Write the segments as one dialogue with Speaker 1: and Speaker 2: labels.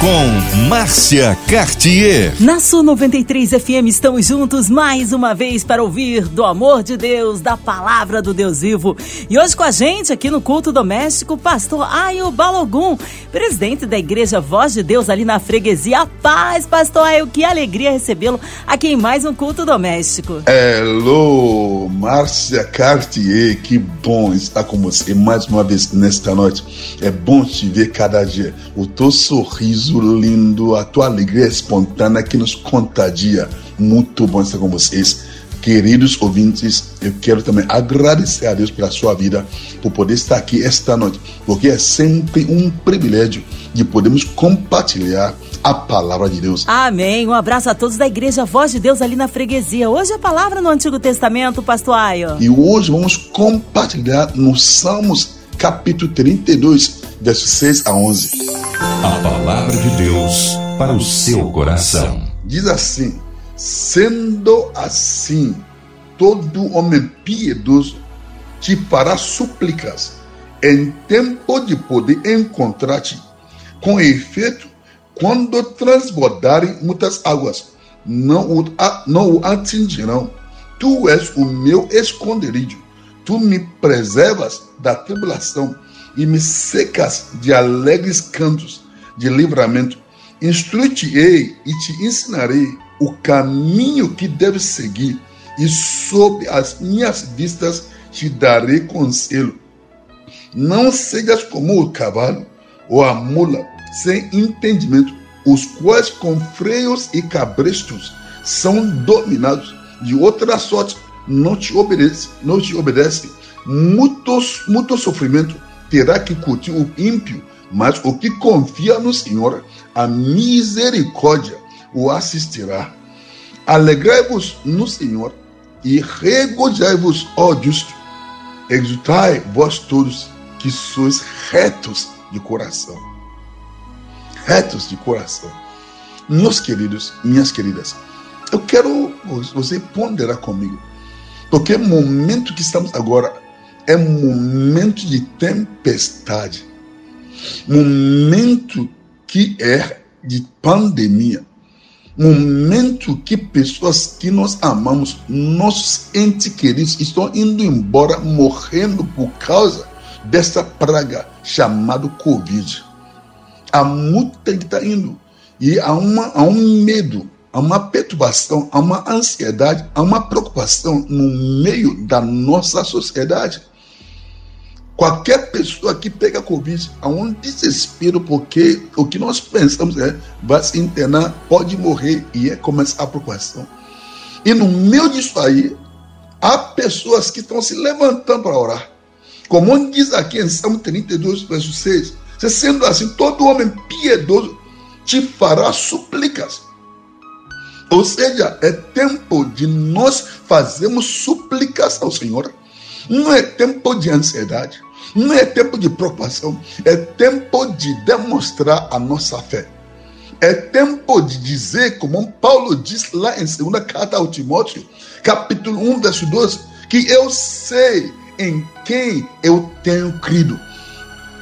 Speaker 1: com Márcia Cartier.
Speaker 2: Na Sul 93 FM estamos juntos mais uma vez para ouvir do amor de Deus, da palavra do Deus vivo. E hoje com a gente aqui no culto doméstico, pastor Ayo Balogum, presidente da Igreja Voz de Deus ali na freguesia. A paz, pastor Ayo, que alegria recebê-lo aqui em mais um culto doméstico.
Speaker 3: Hello, Márcia Cartier, que bom estar com você mais uma vez nesta noite. É bom te ver cada dia. O teu sorriso sorriso lindo, a tua alegria espontânea que nos contagia. Muito bom estar com vocês. Queridos ouvintes, eu quero também agradecer a Deus pela sua vida, por poder estar aqui esta noite, porque é sempre um privilégio de podermos compartilhar a palavra de Deus.
Speaker 2: Amém. Um abraço a todos da Igreja Voz de Deus ali na freguesia. Hoje a palavra no Antigo Testamento, pastor Ayo.
Speaker 3: E hoje vamos compartilhar no Salmos capítulo 32, versos 6 a 11.
Speaker 1: A palavra de Deus para o seu coração.
Speaker 3: Diz assim: Sendo assim, todo homem piedoso te fará súplicas em tempo de poder encontrar-te. Com efeito, quando transbordarem muitas águas, não o, não o atingirão. Tu és o meu esconderijo Tu me preservas da tribulação e me secas de alegres cantos de livramento. Instrui-te-ei e te ensinarei o caminho que deves seguir, e sob as minhas vistas te darei conselho. Não sejas como o cavalo ou a mula sem entendimento, os quais com freios e cabrestos são dominados. De outra sorte, não te obedece, não te obedece, muito, muito sofrimento terá que curtir o ímpio, mas o que confia no Senhor, a misericórdia o assistirá. Alegrai-vos no Senhor e regozijai-vos, ó justo. Exultai vós todos que sois retos de coração. Retos de coração. Meus queridos, minhas queridas, eu quero você ponderar comigo. Porque o momento que estamos agora é momento de tempestade, momento que é de pandemia, momento que pessoas que nós amamos, nossos entes queridos, estão indo embora, morrendo por causa dessa praga chamada Covid. Há muita gente está indo e há, uma, há um medo há uma perturbação, há uma ansiedade, há uma preocupação no meio da nossa sociedade. Qualquer pessoa que pega Covid, há um desespero, porque o que nós pensamos é vai se internar, pode morrer, e é começar a preocupação. E no meio disso aí, há pessoas que estão se levantando para orar. Como diz aqui em Salmo 32, verso 6, sendo assim, todo homem piedoso te fará súplicas ou seja, é tempo de nós fazermos súplicas ao Senhor. Não é tempo de ansiedade, não é tempo de preocupação, é tempo de demonstrar a nossa fé. É tempo de dizer, como Paulo diz lá em 2 carta ao Timóteo, capítulo 1, verso 12, que eu sei em quem eu tenho crido.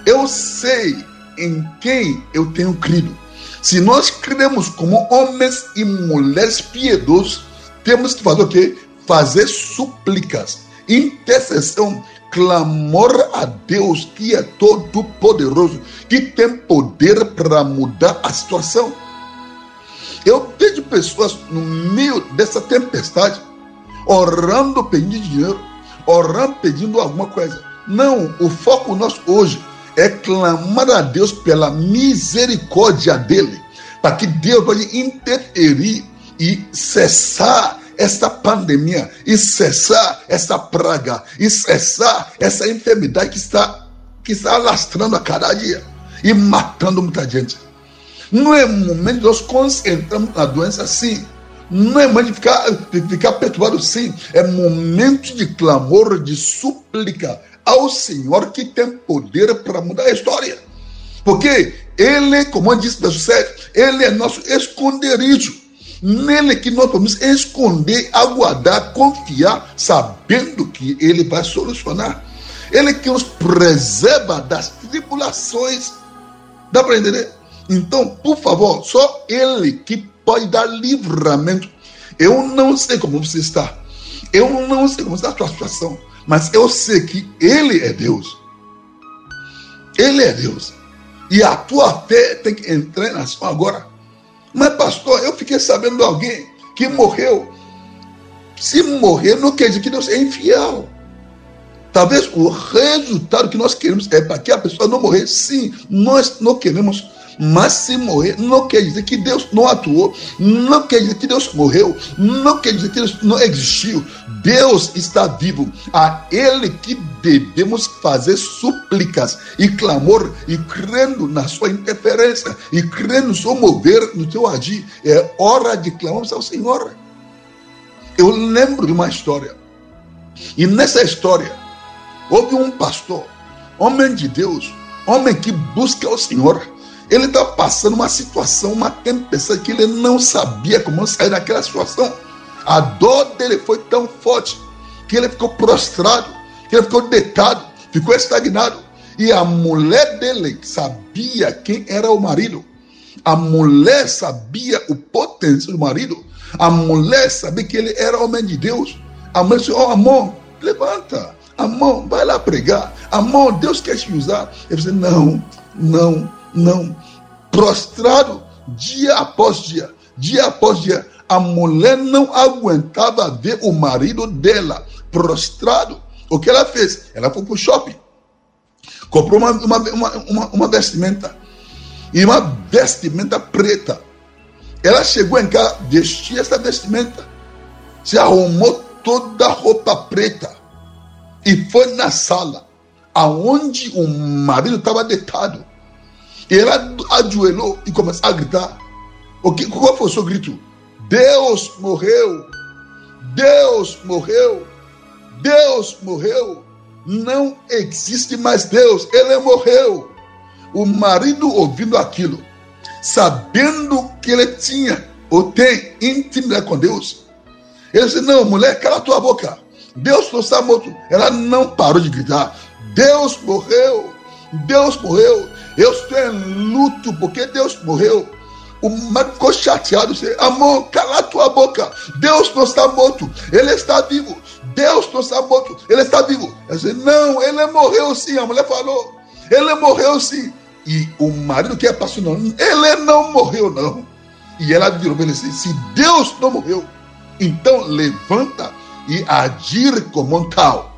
Speaker 3: Eu sei em quem eu tenho crido. Se nós cremos como homens e mulheres piedosos, temos que fazer o quê? Fazer súplicas, intercessão, clamor a Deus que é todo poderoso, que tem poder para mudar a situação. Eu vejo pessoas no meio dessa tempestade orando pedindo dinheiro, orando pedindo alguma coisa. Não, o foco nosso hoje é clamar a Deus pela misericórdia dele, para que Deus pode interferir e cessar essa pandemia, e cessar essa praga, e cessar essa enfermidade que está, que está alastrando a cada dia e matando muita gente. Não é momento de nós concentrarmos na doença assim. Não é momento de ficar, de ficar perturbado sim. É momento de clamor, de súplica ao Senhor que tem poder para mudar a história. Porque Ele, como disse verso 7, Ele é nosso esconderijo. Nele que nós podemos esconder, aguardar, confiar, sabendo que Ele vai solucionar. Ele que nos preserva das tribulações. Dá para entender? Então, por favor, só Ele que pode dar livramento. Eu não sei como você está. Eu não sei como está a sua situação. Mas eu sei que Ele é Deus. Ele é Deus. E a tua fé tem que entrar em ação agora. Mas, pastor, eu fiquei sabendo de alguém que morreu. Se morrer, não quer dizer que Deus é infiel. Talvez o resultado que nós queremos é para que a pessoa não morrer. Sim, nós não queremos mas se morrer, não quer dizer que Deus não atuou, não quer dizer que Deus morreu, não quer dizer que Deus não existiu. Deus está vivo. A Ele que devemos fazer súplicas e clamor, e crendo na sua interferência, e crendo no seu mover, no seu agir. É hora de clamarmos ao Senhor. Eu lembro de uma história. E nessa história, houve um pastor, homem de Deus, homem que busca o Senhor ele está passando uma situação, uma tempestade que ele não sabia como sair daquela situação. A dor dele foi tão forte que ele ficou prostrado, que ele ficou deitado, ficou estagnado. E a mulher dele sabia quem era o marido. A mulher sabia o potencial do marido. A mulher sabia que ele era homem de Deus. A mulher disse: Oh, amor, levanta. Amor, vai lá pregar. Amor, Deus quer te usar. Ele disse: Não, não, não. Prostrado dia após dia, dia após dia. A mulher não aguentava ver o marido dela prostrado. O que ela fez? Ela foi para o shopping. Comprou uma, uma, uma, uma, vestimenta. E uma vestimenta preta. Ela chegou em casa, vestiu essa vestimenta. Se arrumou toda a roupa preta. E foi na sala. Aonde o marido estava deitado ela ajoelhou e começou a gritar. O que, qual foi o seu grito? Deus morreu! Deus morreu! Deus morreu! Não existe mais Deus, ele morreu. O marido ouvindo aquilo, sabendo que ele tinha ou tem intimidade com Deus, ele disse: Não, mulher, cala tua boca. Deus não está morto. Ela não parou de gritar: Deus morreu, Deus morreu. Eu estou em luto porque Deus morreu. O marido ficou chateado. Disse, Amor, cala tua boca. Deus não está morto. Ele está vivo. Deus não está morto. Ele está vivo. Eu disse, Não, ele morreu sim. A mulher falou. Ele morreu sim. E o marido que é pastor. Ele não morreu, não. E ela virou disse, Se Deus não morreu, então levanta e agir como um tal.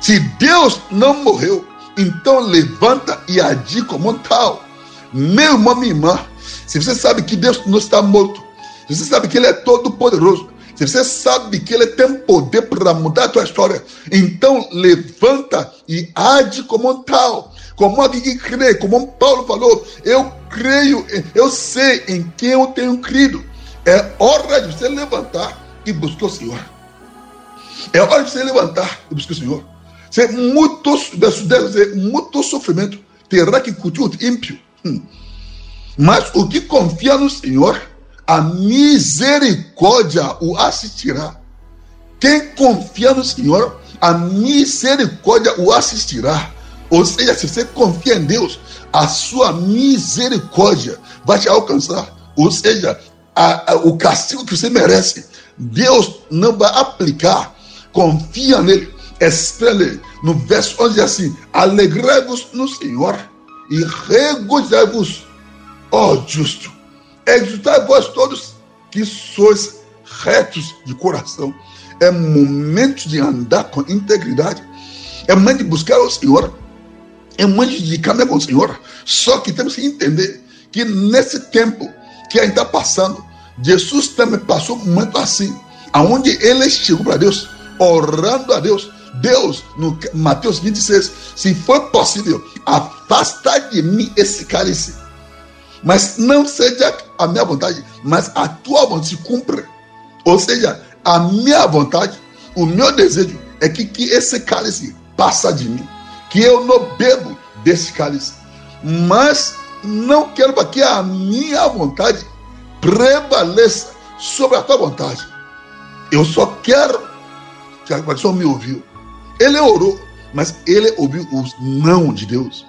Speaker 3: Se Deus não morreu, então levanta e age como tal. Meu irmão, minha irmã, se você sabe que Deus não está morto, se você sabe que Ele é todo poderoso, se você sabe que Ele tem poder para mudar a tua história, então levanta e age como tal. Como alguém que crê, como Paulo falou, eu creio, eu sei em quem eu tenho crido. É hora de você levantar e buscar o Senhor. É hora de você levantar e buscar o Senhor. Se muito, verso 10 diz, muito sofrimento terá que curtir o ímpio. Hum. Mas o que confia no Senhor, a misericórdia o assistirá. Quem confia no Senhor, a misericórdia o assistirá. Ou seja, se você confia em Deus, a sua misericórdia vai te alcançar. Ou seja, a, a, o castigo que você merece, Deus não vai aplicar. Confia nele espere no verso 11 assim: Alegrai-vos no Senhor e regozijai-vos, ó justo. Exultai vós todos que sois retos de coração. É momento de andar com integridade. É momento de buscar o Senhor. É momento de caminhar com o Senhor. Só que temos que entender que nesse tempo que a gente está passando, Jesus também passou um momento assim, aonde ele chegou para Deus, orando a Deus, Deus, no Mateus 26, se for possível, afasta de mim esse cálice. Mas não seja a minha vontade, mas a tua vontade se cumpra. Ou seja, a minha vontade, o meu desejo é que, que esse cálice passa de mim. Que eu não bebo desse cálice. Mas não quero que a minha vontade prevaleça sobre a tua vontade. Eu só quero que a pessoa me ouviu. Ele orou, mas ele ouviu o não de Deus.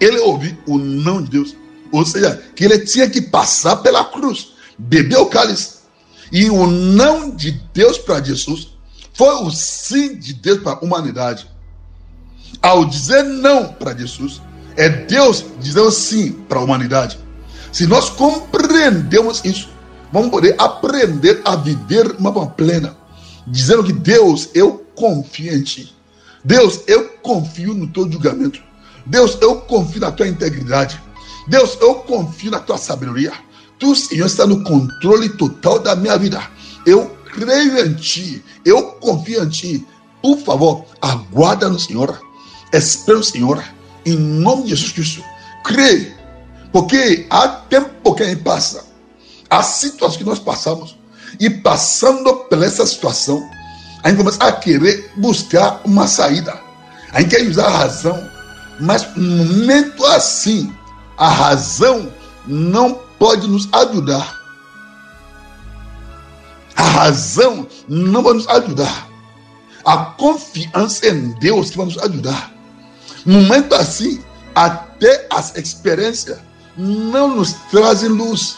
Speaker 3: Ele ouviu o não de Deus. Ou seja, que ele tinha que passar pela cruz, beber o cálice. E o não de Deus para Jesus foi o sim de Deus para a humanidade. Ao dizer não para Jesus, é Deus dizendo sim para a humanidade. Se nós compreendemos isso, vamos poder aprender a viver uma plena, dizendo que Deus, eu confio em ti. Deus, eu confio no teu julgamento. Deus, eu confio na tua integridade. Deus, eu confio na tua sabedoria. Tu, Senhor, está no controle total da minha vida. Eu creio em ti. Eu confio em ti. Por favor, aguarda no Senhor. Espera no Senhor. Em nome de Jesus Cristo. Creia porque há tempo que passa, há situações que nós passamos, e passando por essa situação, a gente começa a querer buscar uma saída. A gente quer usar a razão, mas no momento assim, a razão não pode nos ajudar. A razão não vai nos ajudar. A confiança em Deus que vai nos ajudar. No momento assim, até as experiências não nos trazem luz.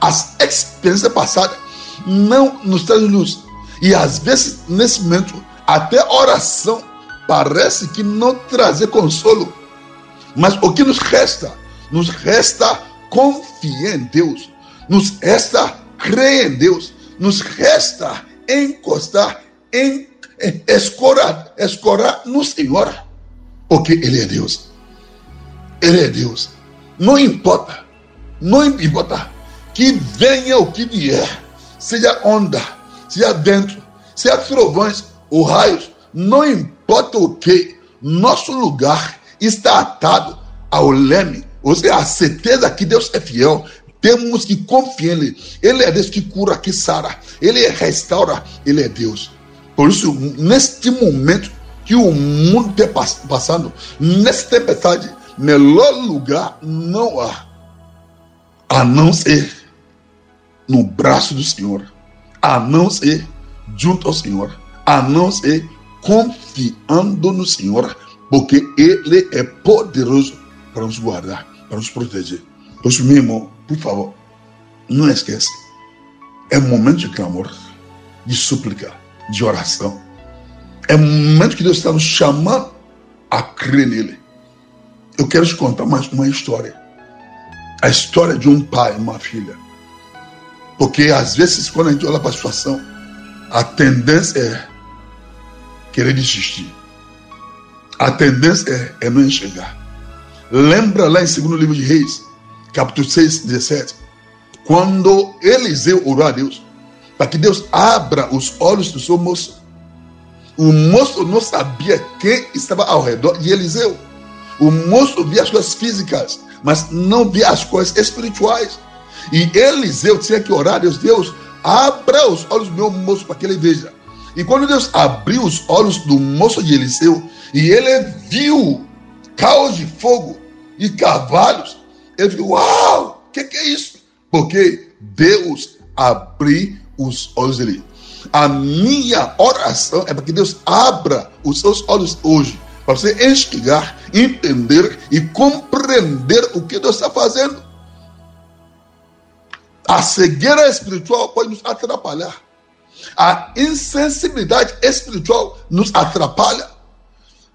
Speaker 3: As experiências passadas não nos trazem luz. E às vezes, nesse momento, até oração parece que não trazer consolo. Mas o que nos resta? Nos resta confiar em Deus. Nos resta crer em Deus. Nos resta encostar em escorar, escorar no Senhor. Porque Ele é Deus. Ele é Deus. Não importa, não importa que venha o que vier, seja onda, seja vento, seja trovões ou raios, não importa o que, nosso lugar está atado ao leme, ou seja, a certeza que Deus é fiel, temos que confiar nele. Ele é Deus que cura, que sara, ele restaura, ele é Deus. Por isso, neste momento que o mundo está passando, nessa tempestade, melhor lugar não há a não ser no braço do Senhor, a não ser junto ao Senhor, a não ser confiando no Senhor, porque Ele é poderoso para nos guardar, para nos proteger. Isso, meu irmão, por favor, não esqueça. É momento de clamor, de súplica, de oração. É momento que Deus está nos chamando a crer nele. Eu quero te contar mais uma história. A história de um pai e uma filha. Porque às vezes, quando a gente olha para a situação, a tendência é querer desistir. A tendência é, é não enxergar. Lembra lá em 2 livro de Reis, capítulo 6, 17, quando Eliseu orou a Deus, para que Deus abra os olhos do seu moço. O moço não sabia quem estava ao redor de Eliseu. O moço via as coisas físicas, mas não via as coisas espirituais. E Eliseu tinha que orar Deus, Deus, abra os olhos do meu moço para que ele veja. E quando Deus abriu os olhos do moço de Eliseu, e ele viu caos de fogo e cavalos, ele viu, uau, o que, que é isso? Porque Deus abriu os olhos dele. A minha oração é para que Deus abra os seus olhos hoje para você enxergar, entender e compreender o que Deus está fazendo. A cegueira espiritual pode nos atrapalhar. A insensibilidade espiritual nos atrapalha.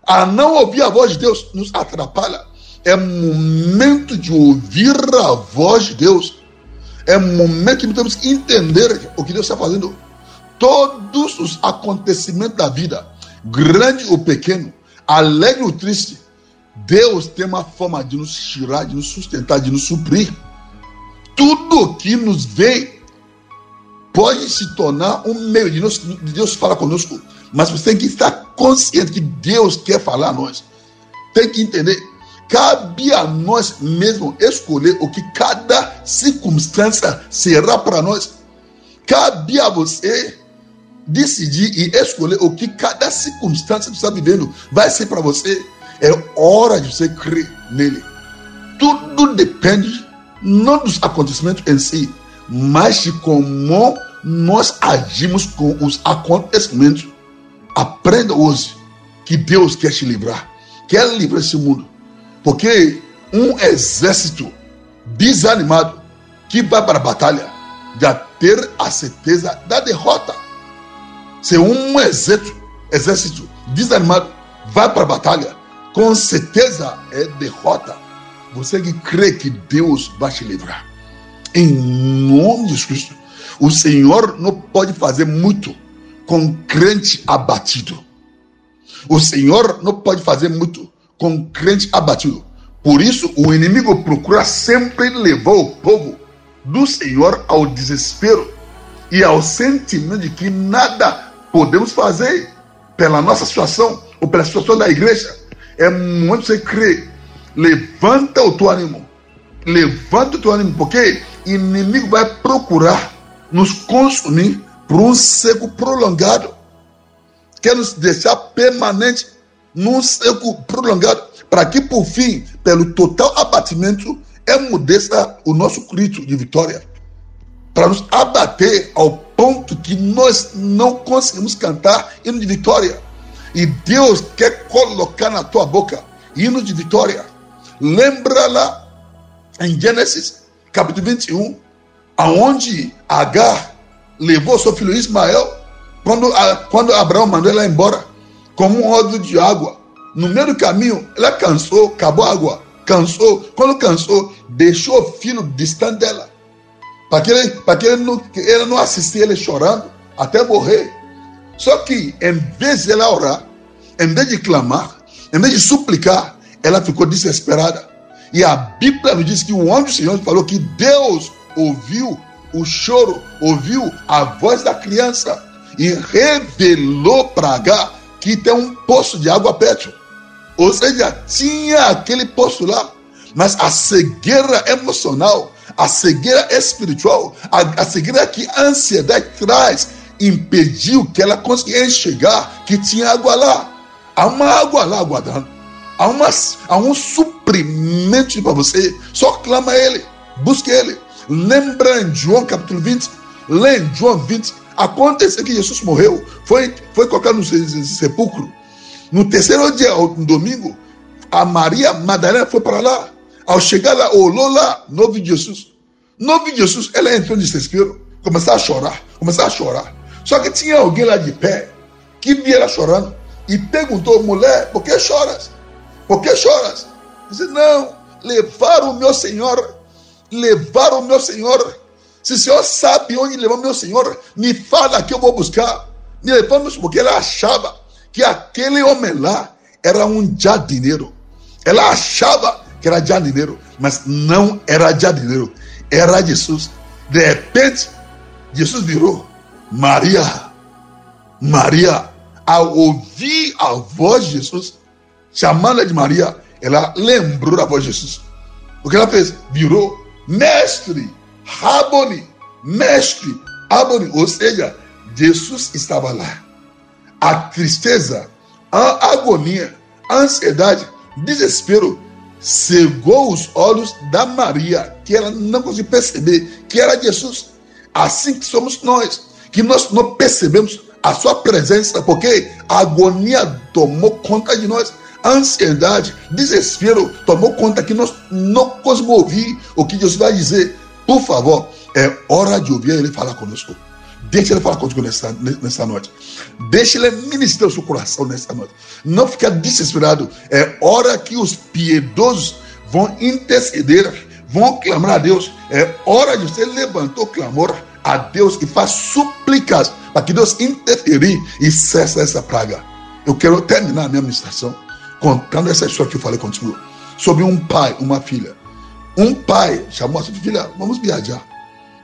Speaker 3: A não ouvir a voz de Deus nos atrapalha. É momento de ouvir a voz de Deus. É momento que temos que entender o que Deus está fazendo. Todos os acontecimentos da vida, grande ou pequeno, alegre ou triste, Deus tem uma forma de nos tirar, de nos sustentar, de nos suprir. Tudo que nos vem pode se tornar um meio de, nós, de Deus falar conosco, mas você tem que estar consciente que Deus quer falar a nós. Tem que entender. Cabe a nós mesmo escolher o que cada circunstância será para nós. Cabe a você decidir e escolher o que cada circunstância que você está vivendo vai ser para você. É hora de você crer nele. Tudo depende não dos acontecimentos em si, mas de como nós agimos com os acontecimentos. Aprenda hoje que Deus quer te livrar, quer livrar esse mundo. Porque um exército desanimado que vai para a batalha já ter a certeza da derrota. Se um exército, exército desanimado vai para a batalha, com certeza é derrota. Você que crê que Deus vai te livrar. Em nome de Cristo. O Senhor não pode fazer muito com crente abatido. O Senhor não pode fazer muito com crente abatido. Por isso, o inimigo procura sempre levar o povo do Senhor ao desespero e ao sentimento de que nada podemos fazer pela nossa situação ou pela situação da igreja. É muito você crer. Levanta o teu ânimo. Levanta o teu ânimo, porque inimigo vai procurar nos consumir por um seco prolongado. Quer nos deixar permanente num seco prolongado, para que por fim, pelo total abatimento, emudeça o nosso grito de vitória. Para nos abater ao ponto que nós não conseguimos cantar hino de vitória. E Deus quer colocar na tua boca hino de vitória. Lembra lá em Gênesis capítulo 21, aonde Agar levou seu filho Ismael, quando, quando Abraão mandou ela embora, como um ódio de água. No meio do caminho, ela cansou, acabou a água, cansou. Quando cansou, deixou o filho distante dela. Para que, ele, para que ele, não, ele não ele chorando até morrer. Só que, em vez de ela orar, em vez de clamar, em vez de suplicar, ela ficou desesperada. E a Bíblia nos diz que o anjo do Senhor falou que Deus ouviu o choro, ouviu a voz da criança e revelou para H que tem um poço de água perto. Ou seja, tinha aquele poço lá, mas a cegueira emocional, a cegueira espiritual, a, a cegueira que a ansiedade traz, impediu que ela conseguisse enxergar que tinha água lá. Há uma água lá aguardando. Há, uma, há um suprimento para você. Só clama Ele, busque Ele. Lembra em João capítulo 20? Lê em João 20. Aconteceu que Jesus morreu, foi, foi colocado no sepulcro. No terceiro dia, no domingo, a Maria Madalena foi para lá. Ao chegar lá, olhou lá, não viu Jesus. Não viu Jesus, ela entrou em desespero, começou a chorar, começou a chorar. Só que tinha alguém lá de pé que via ela chorando e perguntou, mulher, por que choras? Por que choras? Disse, não, levaram o meu Senhor levar o meu Senhor. Se o Senhor sabe onde levar o meu Senhor, me fala que eu vou buscar. Me levamos porque ela achava que aquele homem lá era um jardineiro. Ela achava que era jardineiro, mas não era jardineiro, era Jesus. De repente, Jesus virou Maria. Maria, ao ouvir a voz de Jesus, chamando-a de Maria, ela lembrou da voz de Jesus. O que ela fez? Virou mestre, Raboni, mestre, Raboni, ou seja, Jesus estava lá. A tristeza, a agonia, a ansiedade, desespero cegou os olhos da Maria, que ela não conseguiu perceber que era Jesus. Assim que somos nós, que nós não percebemos a sua presença, porque a agonia tomou conta de nós ansiedade, desespero tomou conta que nós não conseguimos ouvir o que Deus vai dizer. Por favor, é hora de ouvir Ele falar conosco. Deixe Ele falar conosco nessa, nessa noite. Deixe Ele ministrar o seu coração nessa noite. Não fique desesperado. É hora que os piedosos vão interceder, vão clamar a Deus. É hora de você levantar o clamor a Deus e faz súplicas para que Deus interferir e cesse essa praga. Eu quero terminar a minha ministração contando essa história que eu falei contigo, sobre um pai, uma filha. Um pai chamou a sua filha, vamos viajar,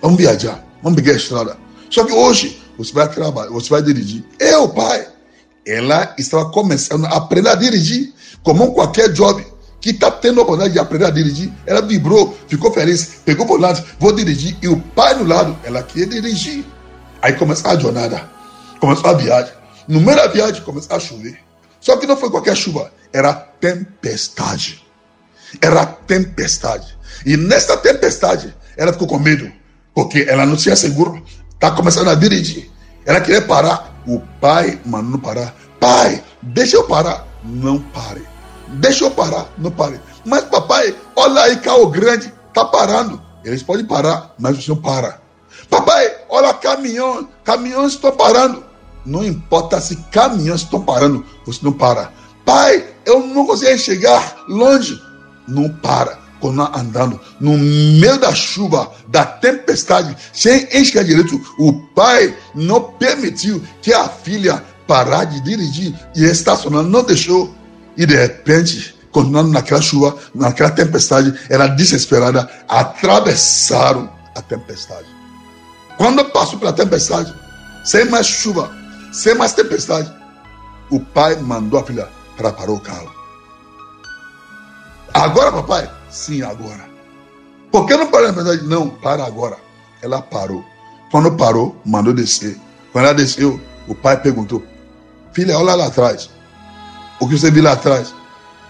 Speaker 3: vamos viajar, vamos pegar a estrada. Só que hoje você vai trabalhar, você vai dirigir. Eu, pai, ela estava começando a aprender a dirigir, como qualquer jovem que está tendo a oportunidade de aprender a dirigir. Ela vibrou, ficou feliz, pegou o lado, vou dirigir. E o pai no lado, ela queria dirigir. Aí começou a jornada, começou a viagem. No meio da viagem começou a chover. Só que não foi qualquer chuva, era tempestade. Era tempestade. E nessa tempestade, ela ficou com medo. porque ela não tinha seguro, está começando a dirigir. Ela queria parar, o pai mandou parar. Pai, deixa eu parar. Não pare. Deixa eu parar, não pare. Mas papai, olha aí carro grande, tá parando. Eles podem parar, mas o senhor para. Papai, olha caminhão, caminhões estão parando. Não importa se caminhões estão parando, você não para. Pai, eu não consigo chegar longe. Não para. Quando andando no meio da chuva, da tempestade, sem enxergar direito, o pai não permitiu que a filha parar de dirigir e estacionar, não deixou. E de repente, continuando naquela chuva, naquela tempestade, ela desesperada, atravessaram a tempestade. Quando passou pela tempestade, sem mais chuva, sem mais tempestade, o pai mandou a filha para parar o carro. Agora, papai? Sim, agora. Por que não parou na tempestade? Não, para agora. Ela parou. Quando parou, mandou descer. Quando ela desceu, o pai perguntou: Filha, olha lá atrás. O que você viu lá atrás?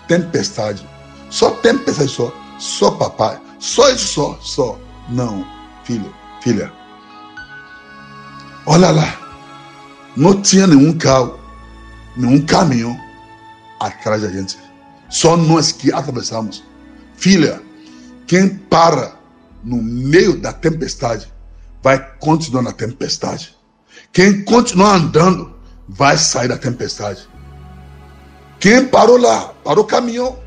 Speaker 3: tempestade. Só tempestade só. Só papai. Só isso só. Só. Não, filho, filha. Olha lá. Não tinha nenhum carro, nenhum caminhão atrás da gente. Só nós que atravessamos. Filha, quem para no meio da tempestade vai continuar na tempestade. Quem continuar andando vai sair da tempestade. Quem parou lá? Parou o caminhão,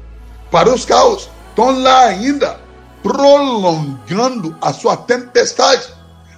Speaker 3: parou os carros, estão lá ainda, prolongando a sua tempestade.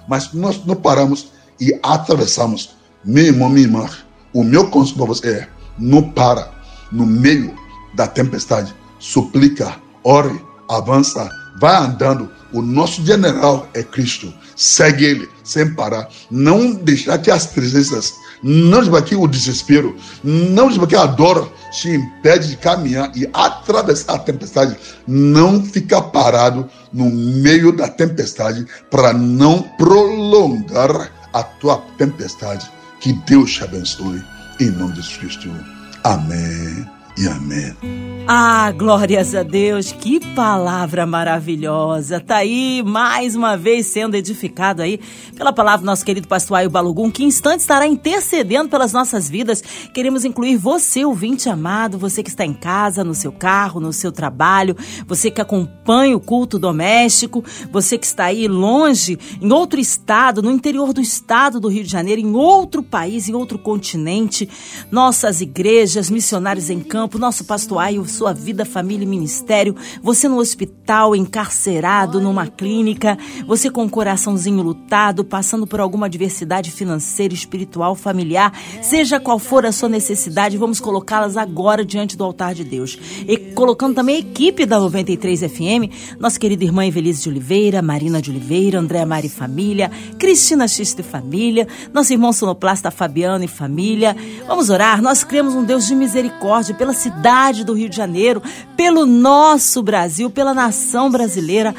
Speaker 3: Mas nós não paramos e atravessamos. Meu irmão, minha irmã, o meu conselho para você é: não para no meio da tempestade. Suplica, ore, avança, vai andando. O nosso general é Cristo. Segue ele sem parar. Não deixar que as tristezas não de que o desespero, não de que a dor te impede de caminhar e atravessar a tempestade. Não fica parado no meio da tempestade para não prolongar a tua tempestade. Que Deus te abençoe em nome de Jesus Cristo. Amém e amém.
Speaker 2: Ah, glórias a Deus, que palavra maravilhosa. Tá aí mais uma vez sendo edificado aí pela palavra do nosso querido pastor Aio Balugum, que instante estará intercedendo pelas nossas vidas. Queremos incluir você, ouvinte amado, você que está em casa, no seu carro, no seu trabalho, você que acompanha o culto doméstico, você que está aí longe, em outro estado, no interior do estado do Rio de Janeiro, em outro país, em outro continente, nossas igrejas, missionários em campo, nosso pastor Aio sua vida, família e ministério, você no hospital, encarcerado, numa clínica, você com o coraçãozinho lutado, passando por alguma adversidade financeira, espiritual, familiar, seja qual for a sua necessidade, vamos colocá-las agora diante do altar de Deus. E colocando também a equipe da 93 FM, nossa querida irmã Evelise de Oliveira, Marina de Oliveira, Andréa Mari Família, Cristina Xista e Família, nosso irmão sonoplasta Fabiano e Família. Vamos orar, nós cremos um Deus de misericórdia pela cidade do Rio de Janeiro Janeiro, pelo nosso Brasil, pela nação brasileira.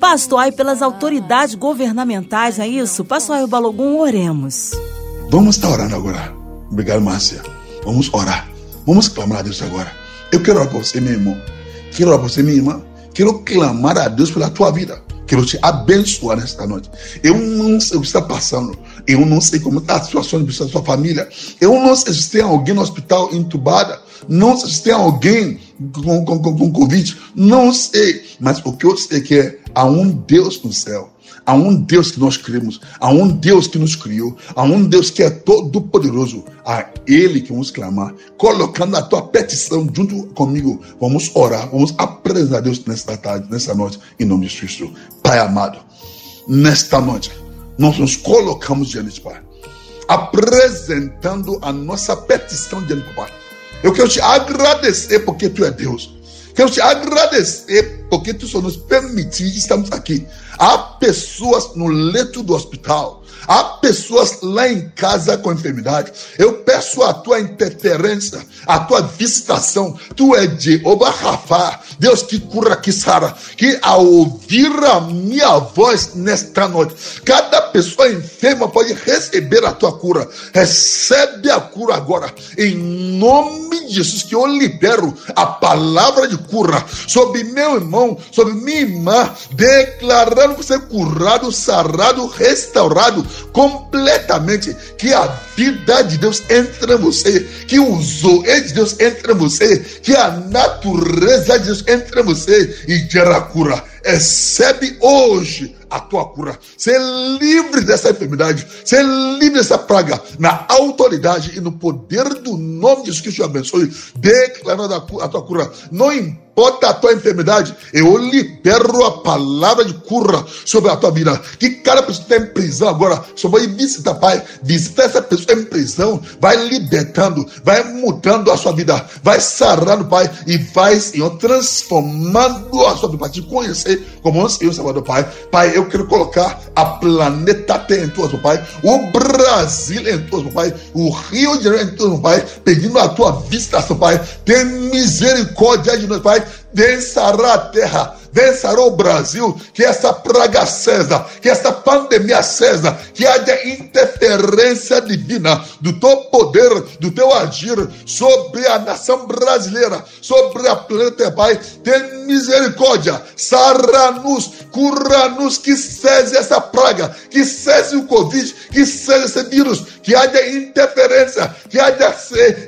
Speaker 2: Pastor, aí pelas autoridades governamentais, é isso? Pastor aí, Balogum, oremos.
Speaker 3: Vamos estar orando agora. Obrigado, Márcia. Vamos orar. Vamos clamar a Deus agora. Eu quero orar por você, meu irmão. Quero orar por você, minha irmã. Quero clamar a Deus pela tua vida. Quero te abençoar nesta noite. Eu não sei o que está passando. Eu não sei como está a situação da sua família. Eu não sei se tem alguém no hospital entubada. Não sei se tem alguém com, com, com, com Covid. Não sei. Mas o que eu sei é que há um Deus no céu. Há um Deus que nós cremos, há um Deus que nos criou, há um Deus que é todo poderoso, a Ele que vamos clamar, colocando a tua petição junto comigo, vamos orar, vamos apresentar a Deus nesta tarde, nesta noite, em nome de Cristo. Pai amado, nesta noite, nós nos colocamos diante de Pai, apresentando a nossa petição diante do Pai. Eu quero te agradecer porque Tu é Deus. Quero te agradecer porque Tu só nos permitiu estarmos aqui. Há pessoas no leito do hospital Há pessoas lá em casa com enfermidade. Eu peço a tua interferência, a tua visitação. Tu é Jeová Rafa, Deus que cura, que sara. Que ao ouvir a minha voz nesta noite, cada pessoa enferma pode receber a tua cura. Recebe a cura agora. Em nome de Jesus, que eu libero a palavra de cura sobre meu irmão mão sobre irmã, declarando você curado, sarado, restaurado completamente. Que a vida de Deus entre em você, que o zoe de Deus entre em você, que a natureza de Deus entre em você e gera cura. Recebe hoje a tua cura. Ser livre dessa enfermidade, ser livre dessa praga, na autoridade e no poder do nome de Jesus Cristo. Abençoe, declarando a tua cura. Não importa a tua enfermidade, eu libero a palavra de cura sobre a tua vida. Que cada pessoa que está em prisão agora, só vai visitar, Pai. Visita essa pessoa em prisão, vai libertando, vai mudando a sua vida, vai sarando, Pai, e vai, Senhor, transformando a sua vida para te conhecer como o Senhor Salvador, Pai. Pai, eu quero colocar a planeta Terra em tuas, Pai, o Brasil em tuas, Pai, o Rio de Janeiro em tuas, Pai, pedindo a tua visitação, Pai. Tem misericórdia de nós, Pai vencerá a terra, vencerá o Brasil, que essa praga cesa, que essa pandemia cesa, que haja interferência divina do teu poder, do teu agir sobre a nação brasileira, sobre a planeta, Pai. Tem misericórdia, sara-nos, cura-nos, que cesse essa praga, que cesse o Covid, que cesse esse vírus, que haja interferência, que haja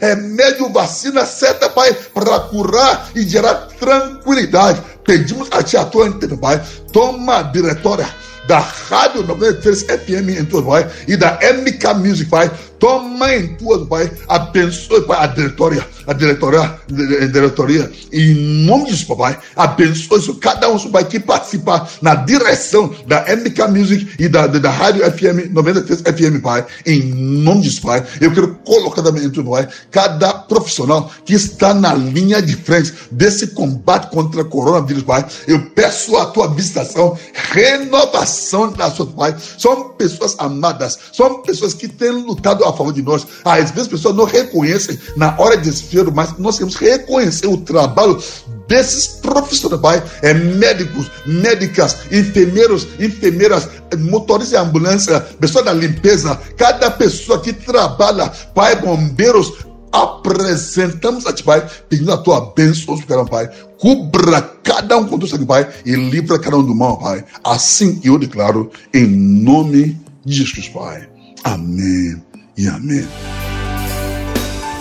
Speaker 3: remédio, vacina certa, Pai, para curar e gerar tranquilidade. Pedimos a Ti a tua Pai, toma diretória da Rádio 93 FM em tua Pai e da MK Music, Pai. Toma em tuas, Pai. Abençoe, Pai, a diretoria, a diretoria, a diretoria. Em nome Jesus, Pai. Abençoe cada um, Pai, que participa na direção da MK Music e da, da, da Rádio FM 93 FM, Pai. Em nome Jesus, Pai. Eu quero colocar também em tudo, Pai, cada profissional que está na linha de frente desse combate contra o coronavírus, Pai. Eu peço a tua visitação, renovação da sua, Pai. São pessoas amadas, são pessoas que têm lutado a favor de nós. Às vezes as pessoas não reconhecem na hora de desespero, mas nós temos que reconhecer o trabalho desses profissionais, é médicos, médicas, enfermeiros, enfermeiras, motoristas de ambulância, pessoa da limpeza, cada pessoa que trabalha, pai, bombeiros, apresentamos a ti, Pai, pedindo a tua bênção, Pai. Cubra cada um com o sangue, Pai, e livra cada um do mal, Pai. Assim eu declaro, em nome de Jesus, Pai. Amém e amém.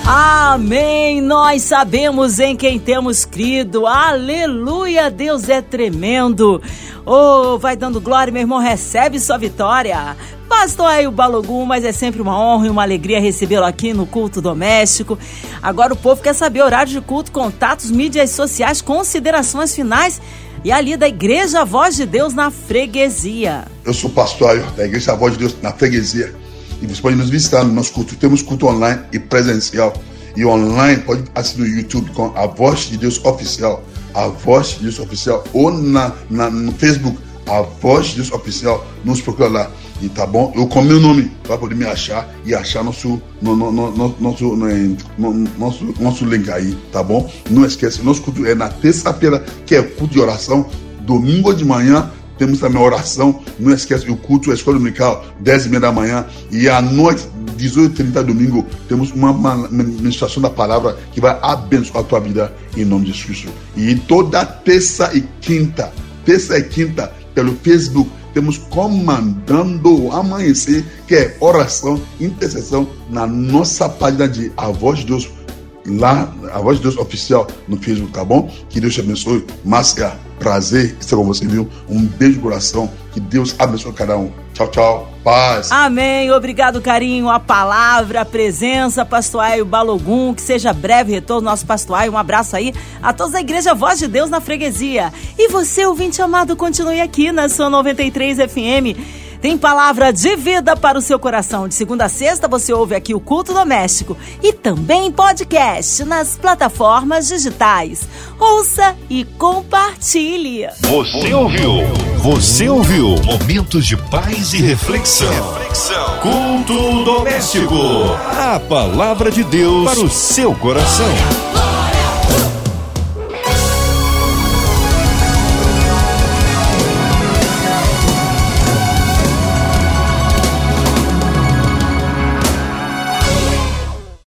Speaker 2: Amém. Nós sabemos em quem temos crido. Aleluia. Deus é tremendo. Oh, vai dando glória, meu irmão. Recebe sua vitória. Pastor aí o Balogum, mas é sempre uma honra e uma alegria recebê-lo aqui no culto doméstico. Agora o povo quer saber horário de culto, contatos, mídias sociais, considerações finais e ali da Igreja Voz de Deus na freguesia.
Speaker 3: Eu sou pastor da Igreja Voz de Deus na freguesia. E você pode nos visitar no nosso culto. Temos culto online e presencial. E online pode assistir no YouTube com a Voz de Deus Oficial. A Voz de Deus Oficial. Ou na, na no Facebook, a Voz de Deus Oficial. Nos procura lá. E tá bom? Eu com meu nome vai poder me achar e achar nosso, no, no, no, nosso, no, nosso, nosso link aí, tá bom? Não esquece, nosso culto é na terça-feira, que é culto de oração, domingo de manhã, temos também a oração, não esquece o culto, a escola dominical, 10 e meia da manhã, e à noite, 18 h 30 domingo, temos uma ministração da palavra que vai abençoar a tua vida em nome de Jesus. E toda terça e quinta, terça e quinta, pelo Facebook, temos comandando o amanhecer, que é oração, intercessão, na nossa página de A Voz de Deus, lá, A Voz de Deus Oficial no Facebook, tá bom? Que Deus te abençoe. Máscara prazer estar com você, viu? Um beijo no coração. Que Deus abençoe cada um. Tchau, tchau. Paz.
Speaker 2: Amém. Obrigado, carinho. A palavra, a presença, pastoraio Balogum. Que seja breve retorno nosso pastoraio. Um abraço aí a todos da Igreja Voz de Deus na freguesia. E você, ouvinte amado, continue aqui na sua 93 FM tem palavra de vida para o seu coração. De segunda a sexta você ouve aqui o Culto Doméstico e também podcast nas plataformas digitais. Ouça e compartilhe.
Speaker 1: Você ouviu? Você ouviu? Momentos de paz e reflexão. reflexão. Culto Doméstico. A palavra de Deus para o seu coração.